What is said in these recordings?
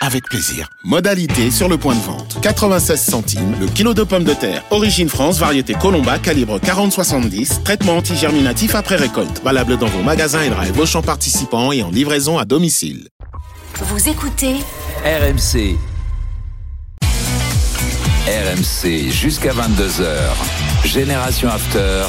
avec plaisir. Modalité sur le point de vente. 96 centimes le kilo de pommes de terre. Origine France, variété Colomba, calibre 40-70. Traitement antigerminatif après récolte. Valable dans vos magasins et drive Auchan participants et en livraison à domicile. Vous écoutez RMC. RMC jusqu'à 22h. Génération After.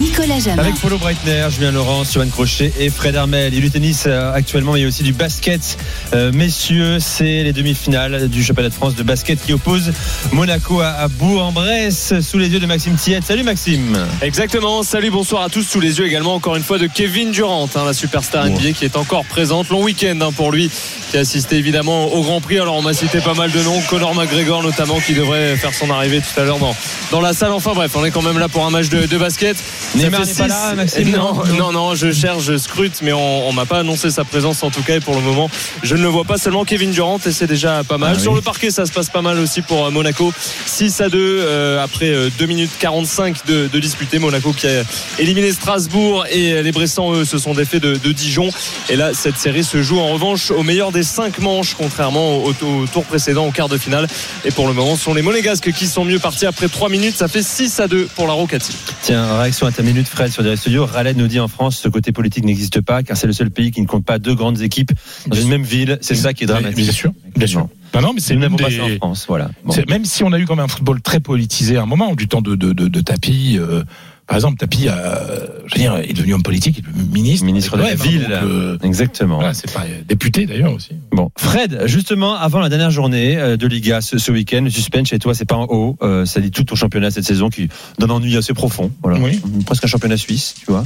Nicolas Jamin. Avec Polo Breitner, Julien Laurent, Johan Crochet et Fred Armel. Il y a du tennis euh, actuellement, mais il y a aussi du basket. Euh, messieurs, c'est les demi-finales du championnat de France de basket qui oppose Monaco à, à Bourg-en-Bresse sous les yeux de Maxime Tiet. Salut Maxime. Exactement. Salut, bonsoir à tous. Sous les yeux également, encore une fois, de Kevin Durant, hein, la superstar NBA qui est encore présente. Long week-end hein, pour lui, qui a assisté évidemment au Grand Prix. Alors, on m'a cité pas mal de noms. Conor McGregor, notamment, qui devrait faire son arrivée tout à l'heure dans, dans la salle. Enfin, bref, on est quand même là pour un match de, de basket. Ça Neymar fait n'est pas six- là, Maxime, non, non je cherche, je scrute, mais on, on m'a pas annoncé sa présence en tout cas. Et pour le moment, je ne le vois pas seulement Kevin Durant et c'est déjà pas mal. Ah Sur oui. le parquet, ça se passe pas mal aussi pour euh, Monaco. 6 à 2 euh, après euh, 2 minutes 45 de, de disputer. Monaco qui a éliminé Strasbourg et euh, les Bressans, eux, se sont défaits de, de Dijon. Et là, cette série se joue en revanche au meilleur des 5 manches, contrairement au, au tour précédent, au quart de finale. Et pour le moment, ce sont les Monégasques qui sont mieux partis après 3 minutes. Ça fait 6 à 2 pour la Rocati. Tiens, réaction à ta minute, Fred, sur Direct Studio. Raleigh nous dit en France, ce côté politique n'existe pas, car c'est le seul pays qui ne compte pas deux grandes équipes dans une même ville. C'est ça qui est dramatique. Bien sûr, bien sûr. Non, non, mais c'est pas ça en des. France, voilà. Bon. Même si on a eu quand même un football très politisé à un moment, du temps de, de, de, de Tapi, euh, par exemple, Tapi, euh, je veux dire, est devenu homme politique, il est devenu ministre. Ministre de la ville. donc, euh, Exactement. voilà, c'est pas député d'ailleurs aussi. Bon, Fred, justement, avant la dernière journée euh, de Liga ce, ce week-end, le suspense chez toi, c'est pas en haut. Euh, ça dit tout ton championnat cette saison qui donne un ennui assez profond. Voilà. Oui. Presque un championnat suisse, tu vois.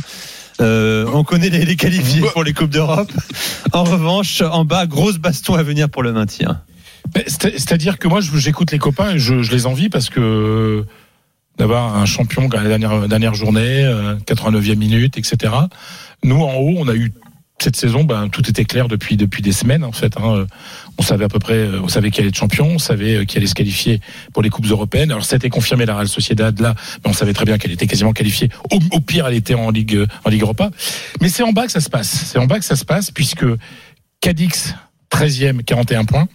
Euh, on connaît les, les qualifiés pour les Coupes d'Europe. En revanche, en bas, grosse baston à venir pour le maintien. C'est-à-dire que moi, j'écoute les copains et je, je les envie parce que d'avoir un champion la dernière, dernière journée, euh, 89e minute, etc. Nous, en haut, on a eu cette saison, ben, tout était clair depuis depuis des semaines en fait. hein. On savait à peu près, euh, on savait qui allait être champion, on savait euh, qui allait se qualifier pour les coupes européennes. Alors ça a été confirmé la Real Sociedad là, mais on savait très bien qu'elle était quasiment qualifiée. Au, au pire, elle était en Ligue euh, en Ligue Europa. Mais c'est en bas que ça se passe. C'est en bas que ça se passe puisque Cadix 13e 41 points.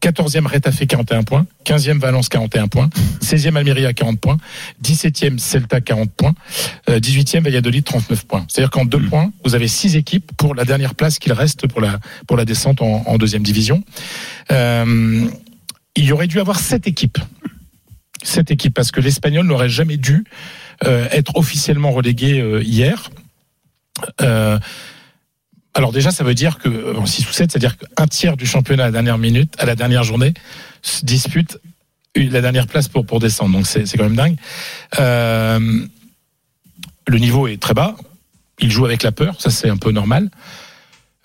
14e Retafe 41 points, 15e Valence 41 points, 16e Almeria 40 points, 17e Celta 40 points, euh, 18e Valladolid 39 points. C'est-à-dire qu'en deux points, vous avez six équipes pour la dernière place qu'il reste pour la pour la descente en, en deuxième division. Euh, il y aurait dû avoir sept équipes, sept équipes parce que l'Espagnol n'aurait jamais dû euh, être officiellement relégué euh, hier. Euh, alors déjà, ça veut dire que euh, en 6 ou 7, c'est-à-dire qu'un tiers du championnat à la dernière minute, à la dernière journée, se dispute la dernière place pour pour descendre. Donc c'est quand même dingue. Euh, le niveau est très bas. Il joue avec la peur, ça c'est un peu normal.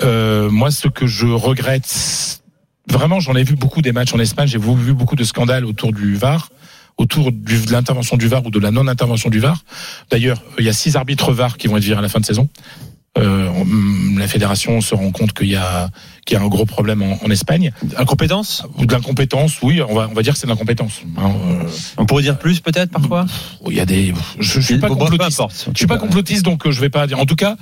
Euh, moi, ce que je regrette, vraiment, j'en ai vu beaucoup des matchs en Espagne. J'ai vu beaucoup de scandales autour du VAR, autour de l'intervention du VAR ou de la non-intervention du VAR. D'ailleurs, il y a six arbitres VAR qui vont être virés à la fin de saison. Euh, on- la fédération se rend compte qu'il y a qu'il y a un gros problème en, en Espagne. Incompétence Ou de l'incompétence, oui, on va on va dire que c'est de l'incompétence. hein, euh, On pourrait dire plus peut-être parfois? Il y a des, je, je suis pas complotiste. importe. Je suis pas complotiste, donc euh, je vais pas dire. En tout cas,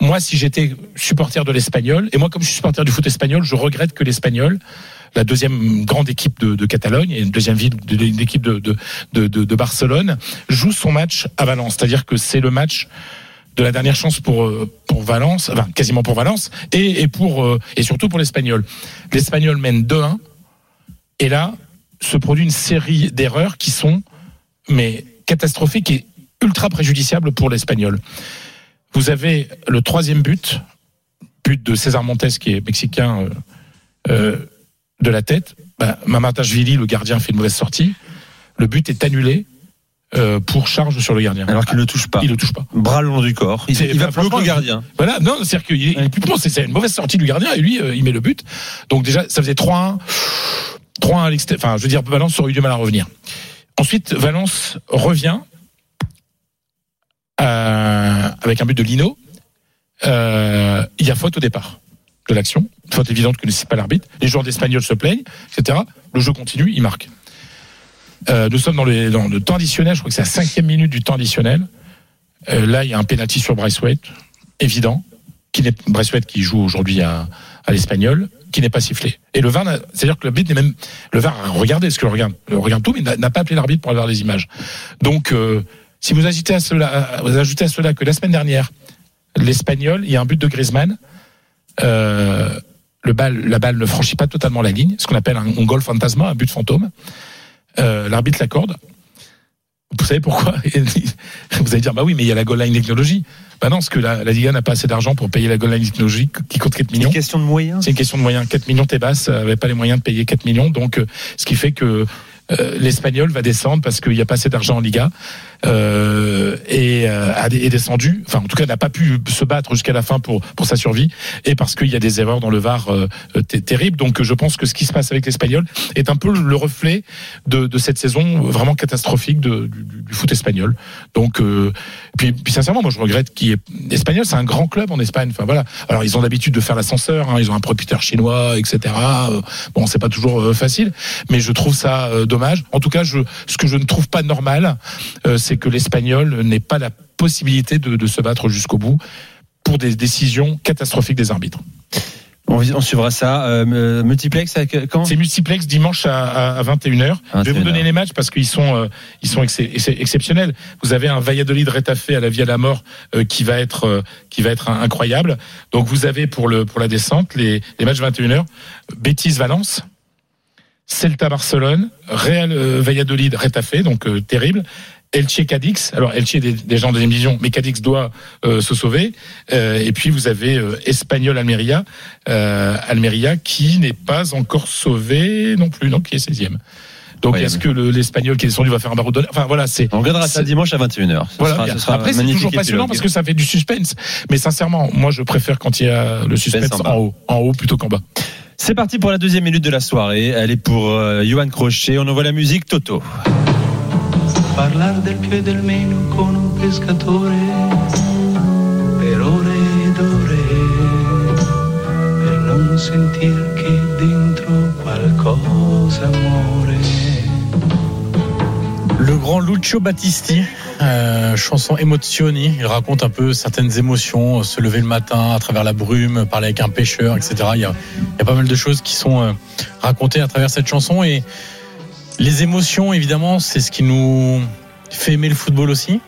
moi, si j'étais supporter de l'Espagnol, et moi, comme je suis supporter du foot espagnol, je regrette que l'Espagnol, la deuxième grande équipe de, de Catalogne et une deuxième ville de, de, de, de- de Barcelone, joue son match à Valence. C'est-à-dire que c'est le match de la dernière chance pour euh, pour Valence, enfin quasiment pour Valence, et, et pour euh, et surtout pour l'Espagnol. L'Espagnol mène 2-1, et là se produit une série d'erreurs qui sont mais catastrophiques et ultra préjudiciables pour l'Espagnol. Vous avez le troisième but, but de César Montes qui est mexicain euh, de la tête. Bah, Mamatashvili, le gardien, fait une mauvaise sortie. Le but est annulé euh, pour charge sur le gardien. Alors qu'il ne touche pas. Il ne touche pas. Bras le long du corps. Il, C'est- il va plus haut que le gardien. Voilà, non, c'est-à-dire qu'il bon, c'est c'est une mauvaise sortie du gardien et lui, euh, il met le but. Donc déjà, ça faisait 3-1. 3-1 à l'extérieur. Enfin, je veux dire, Valence aurait eu du mal à revenir. Ensuite, Valence revient euh, avec un but de Lino. Euh, il y a faute au départ. de l'action, faute évidente que ne cite pas l'arbitre. Les joueurs d'Espagnol se plaignent, etc. Le jeu continue, il marque. Euh, nous sommes dans, le temps additionnel, je crois que c'est la cinquième minute du temps additionnel. Euh, là, il y a un penalty sur Wade, évident, qui n'est Wade qui joue aujourd'hui à, l'Espagnol, qui n'est pas sifflé. Et le VAR, c'est-à-dire que l'arbitre n'est même, le VAR a regardé ce que le regarde, le regarde tout, mais n'a pas appelé l'arbitre pour avoir les images. Donc, euh, si vous ajoutez à cela, vous ajoutez à cela que la semaine dernière, l'Espagnol, il y a un but de Griezmann, le la balle ne franchit pas totalement la ligne, ce qu'on appelle un, un goal fantasma, un but fantôme. Euh, l'arbitre l'accorde. Vous savez pourquoi? Vous allez dire, bah oui, mais il y a la goal line technologie. Bah non, parce que la, la Liga n'a pas assez d'argent pour payer la goal line technologie qui coûte 4 C'est millions. une question de moyens. C'est une question de moyens. 4 millions, Tebas n'avait pas les moyens de payer 4 millions. Donc, euh, ce qui fait que euh, l'Espagnol va descendre parce qu'il n'y a pas assez d'argent en Liga euh, et euh, est descendu. Enfin, en tout cas, n'a pas pu se battre jusqu'à la fin pour pour sa survie et parce qu'il y a des erreurs dans le VAR euh, euh, terribles. Donc, je pense que ce qui se passe avec l'Espagnol est un peu le reflet de, de cette saison vraiment catastrophique de, du, du- foot espagnol. Donc, euh, puis, puis sincèrement, moi, je regrette qu'il y ait l'Espagnol, c'est un grand club en Espagne. Enfin voilà. Alors, ils ont l'habitude de faire l'ascenseur. Hein, ils ont un propriétaire chinois, etc. Euh, Bon, c'est pas toujours euh, facile, mais je trouve ça euh, dommage. En tout cas, ce que je ne trouve pas normal, c'est que l'Espagnol n'ait pas la possibilité de se battre jusqu'au bout pour des décisions catastrophiques des arbitres. On, on suivra ça. Euh, euh, multiplex avec, quand? C'est multiplex dimanche à, à, à 21h. Je vais vous 21h. donner les matchs parce qu'ils sont euh, ils sont ex- ex- exceptionnels. Vous avez un Valladolid Retafe à la Via la Mort euh, qui va être euh, qui va être incroyable. Donc vous avez pour le pour la descente les, les matchs 21h Betis Valence, Celta Barcelone, Real euh, Valladolid Retafe donc euh, terrible. Elche Cadix, alors Elche est gens de deuxième division, mais Cadix doit euh, se sauver. Euh, et puis vous avez euh, Espagnol Almeria, Almeria qui n'est pas encore sauvé non plus, donc qui est 16e. Donc est-ce que le- l'Espagnol qui est descendu va faire un barreau de Enfin voilà, c'est On regardera ça dimanche à 21h. Ce voilà. sera- bien. ce sera Après c'est toujours passionnant parce que ça fait du suspense. Mais sincèrement, moi je préfère quand il y a le suspense Suspense en en haut, en haut plutôt qu'en bas. C'est parti pour la deuxième minute de la soirée. Elle est pour Johan Crochet. On envoie la musique Toto. Parlar del più e del meno con un pescatore per ore ed ore per non sentir che dentro qualcosa muore. Le grand Lucio Battisti, euh, chanson Emozioni. Il raconte un peu certaines émotions, euh, se lever le matin à travers la brume, parler avec un pêcheur, etc. Il y a, pas mal de choses qui sont euh, racontées à travers cette chanson. Et les émotions, évidemment, c'est ce qui nous fait aimer le football aussi.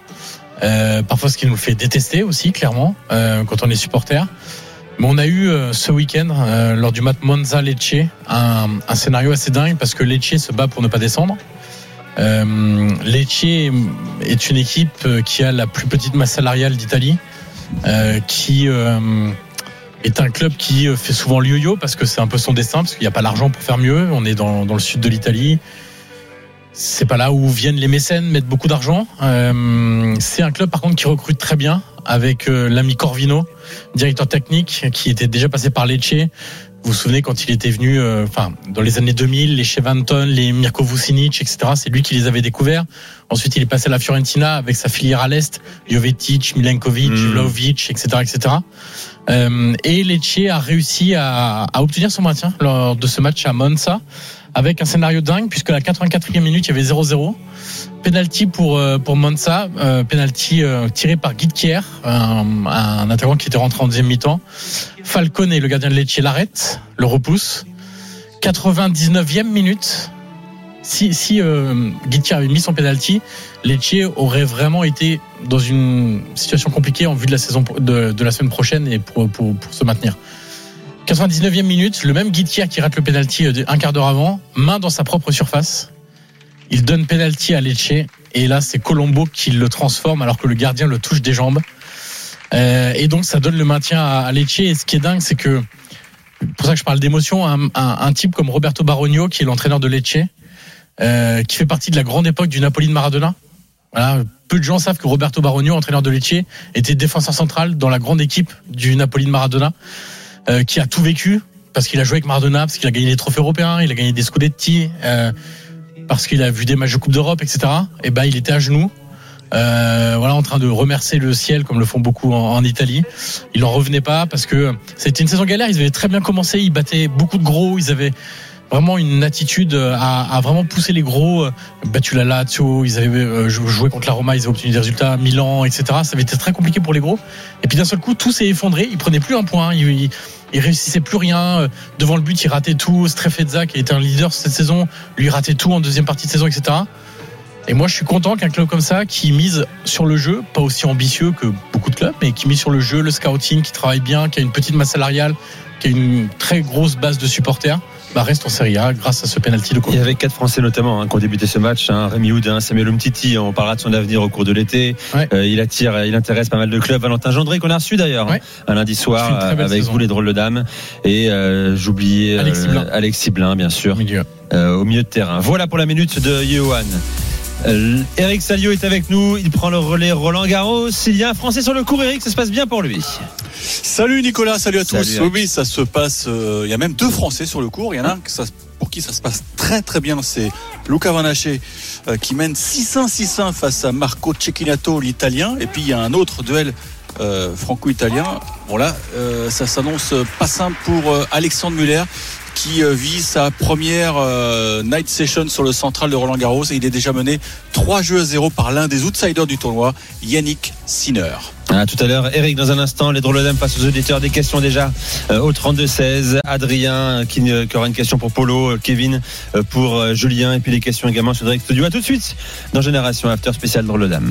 Euh, parfois, ce qui nous fait détester aussi, clairement, euh, quand on est supporter. Mais on a eu euh, ce week-end, euh, lors du match Monza-Lecce, un, un scénario assez dingue parce que Lecce se bat pour ne pas descendre. Euh, Lecce est une équipe euh, qui a la plus petite masse salariale d'Italie, qui est un club qui fait souvent le yo-yo parce que c'est un peu son destin, parce qu'il n'y a pas l'argent pour faire mieux. On est dans, dans le sud de l'Italie. C'est pas là où viennent les mécènes mettre beaucoup d'argent. Euh, c'est un club par contre qui recrute très bien avec euh, l'ami Corvino, directeur technique, qui était déjà passé par Lecce. Vous vous souvenez quand il était venu, euh, enfin dans les années 2000, les Chevanton, les Mirko Vucinic, etc. C'est lui qui les avait découverts. Ensuite, il est passé à la Fiorentina avec sa filière à l'est, Jovetic, Milenkovic, Mm. Vlahovic, etc., etc. Euh, et Lecce a réussi à, à obtenir son maintien lors de ce match à Monza avec un scénario dingue puisque à la 84e minute il y avait 0-0 penalty pour euh, pour Monza euh, penalty euh, tiré par Guitkier un, un attaquant qui était rentré en deuxième mi-temps. Falcone le gardien de Lecce l'arrête le repousse 99e minute si si Guitkier avait mis son penalty Lecce aurait vraiment été dans une situation compliquée en vue de la saison de, de la semaine prochaine et pour, pour, pour se maintenir 99e minute, le même Guittier qui rate le penalty euh, un quart d'heure avant, main dans sa propre surface. Il donne penalty à Lecce et là c'est Colombo qui le transforme alors que le gardien le touche des jambes. Euh, et donc ça donne le maintien à, Lecce. Et ce qui est dingue, c'est que pour ça que je parle d'émotion, un, un- un type comme Roberto Barogno qui est l'entraîneur de Lecce, euh, qui fait partie de la grande époque du Napoli de Maradona. Voilà, peu de gens savent que Roberto Barogno, entraîneur de Lecce, était défenseur central dans la grande équipe du Napoli de Maradona euh, qui a tout vécu parce qu'il a joué avec Maradona, parce qu'il a gagné des trophées européens, il a gagné des Scudetti, euh, parce qu'il a vu des matchs de Coupe d'Europe, etc. Et ben il était à genoux euh, voilà, en train de remercier le ciel comme le font beaucoup en, en Italie. Il n'en revenait pas parce que c'était une saison galère. Ils avaient très bien commencé, ils battaient beaucoup de gros, ils avaient vraiment une attitude à, vraiment pousser les gros. Battu la Lazio, ils avaient jou- joué contre la Roma, ils avaient obtenu des résultats, Milan, etc. Ça avait été très compliqué pour les gros. Et puis d'un seul coup, tout s'est effondré. Ils prenaient plus un point, ils réussissaient plus rien. Devant le but, ils rataient tout. Strefezza, qui était un leader cette saison, lui ratait tout en deuxième partie de saison, etc. Et moi, je suis content qu'un club comme ça, qui mise sur le jeu, pas aussi ambitieux que beaucoup de clubs, mais qui mise sur le jeu, le scouting, qui travaille bien, qui a une petite masse salariale, qui a une très grosse base de supporters, bah reste en Serie A grâce à ce penalty de Il y avait quatre Français notamment hein, qui ont débuté ce match. Hein. Rémi Houdin, Samuel Umtiti. On parlera de son avenir au cours de l'été. Ouais. Euh, il attire, il intéresse pas mal de clubs. Valentin Gendré qu'on a reçu d'ailleurs hein, Ouais. un lundi soir avec saison. vous les drôles de dames. Et euh, j'oubliais euh, Alexis Blin. Alexis Blin, bien sûr, Au milieu. euh, au milieu de terrain. Voilà pour la minute de Johan. Euh, Eric Salio est avec nous, il prend le relais Roland Garros. Il y a un Français sur le cours, Eric, ça se passe bien pour lui. Salut Nicolas, salut à Salut, tous. Eric. Oui, oui, ça se passe. euh, Il y a même deux Français sur le cours. Il y en a un que ça- pour qui ça se passe très très bien. C'est Luca Vanaché euh, qui mène 6-1 6-1 face à Marco Cecchinato, l'Italien. Et puis il y a un autre duel euh, franco-italien. Bon là, euh, ça s'annonce pas simple pour euh, Alexandre Muller qui euh, vit sa première euh, night session sur le central de Roland Garros et il est déjà mené 3 jeux à 0 par l'un des outsiders du tournoi, Yannick Sinner. Tout à l'heure, Eric, dans un instant, les drôles dames face aux auditeurs. Des questions déjà euh, au 32-16. Adrien qui, aura une question pour Polo, Kevin pour Julien, et puis les questions également sur Direct Studio. Tout de suite dans Génération After spécial drôle de dames.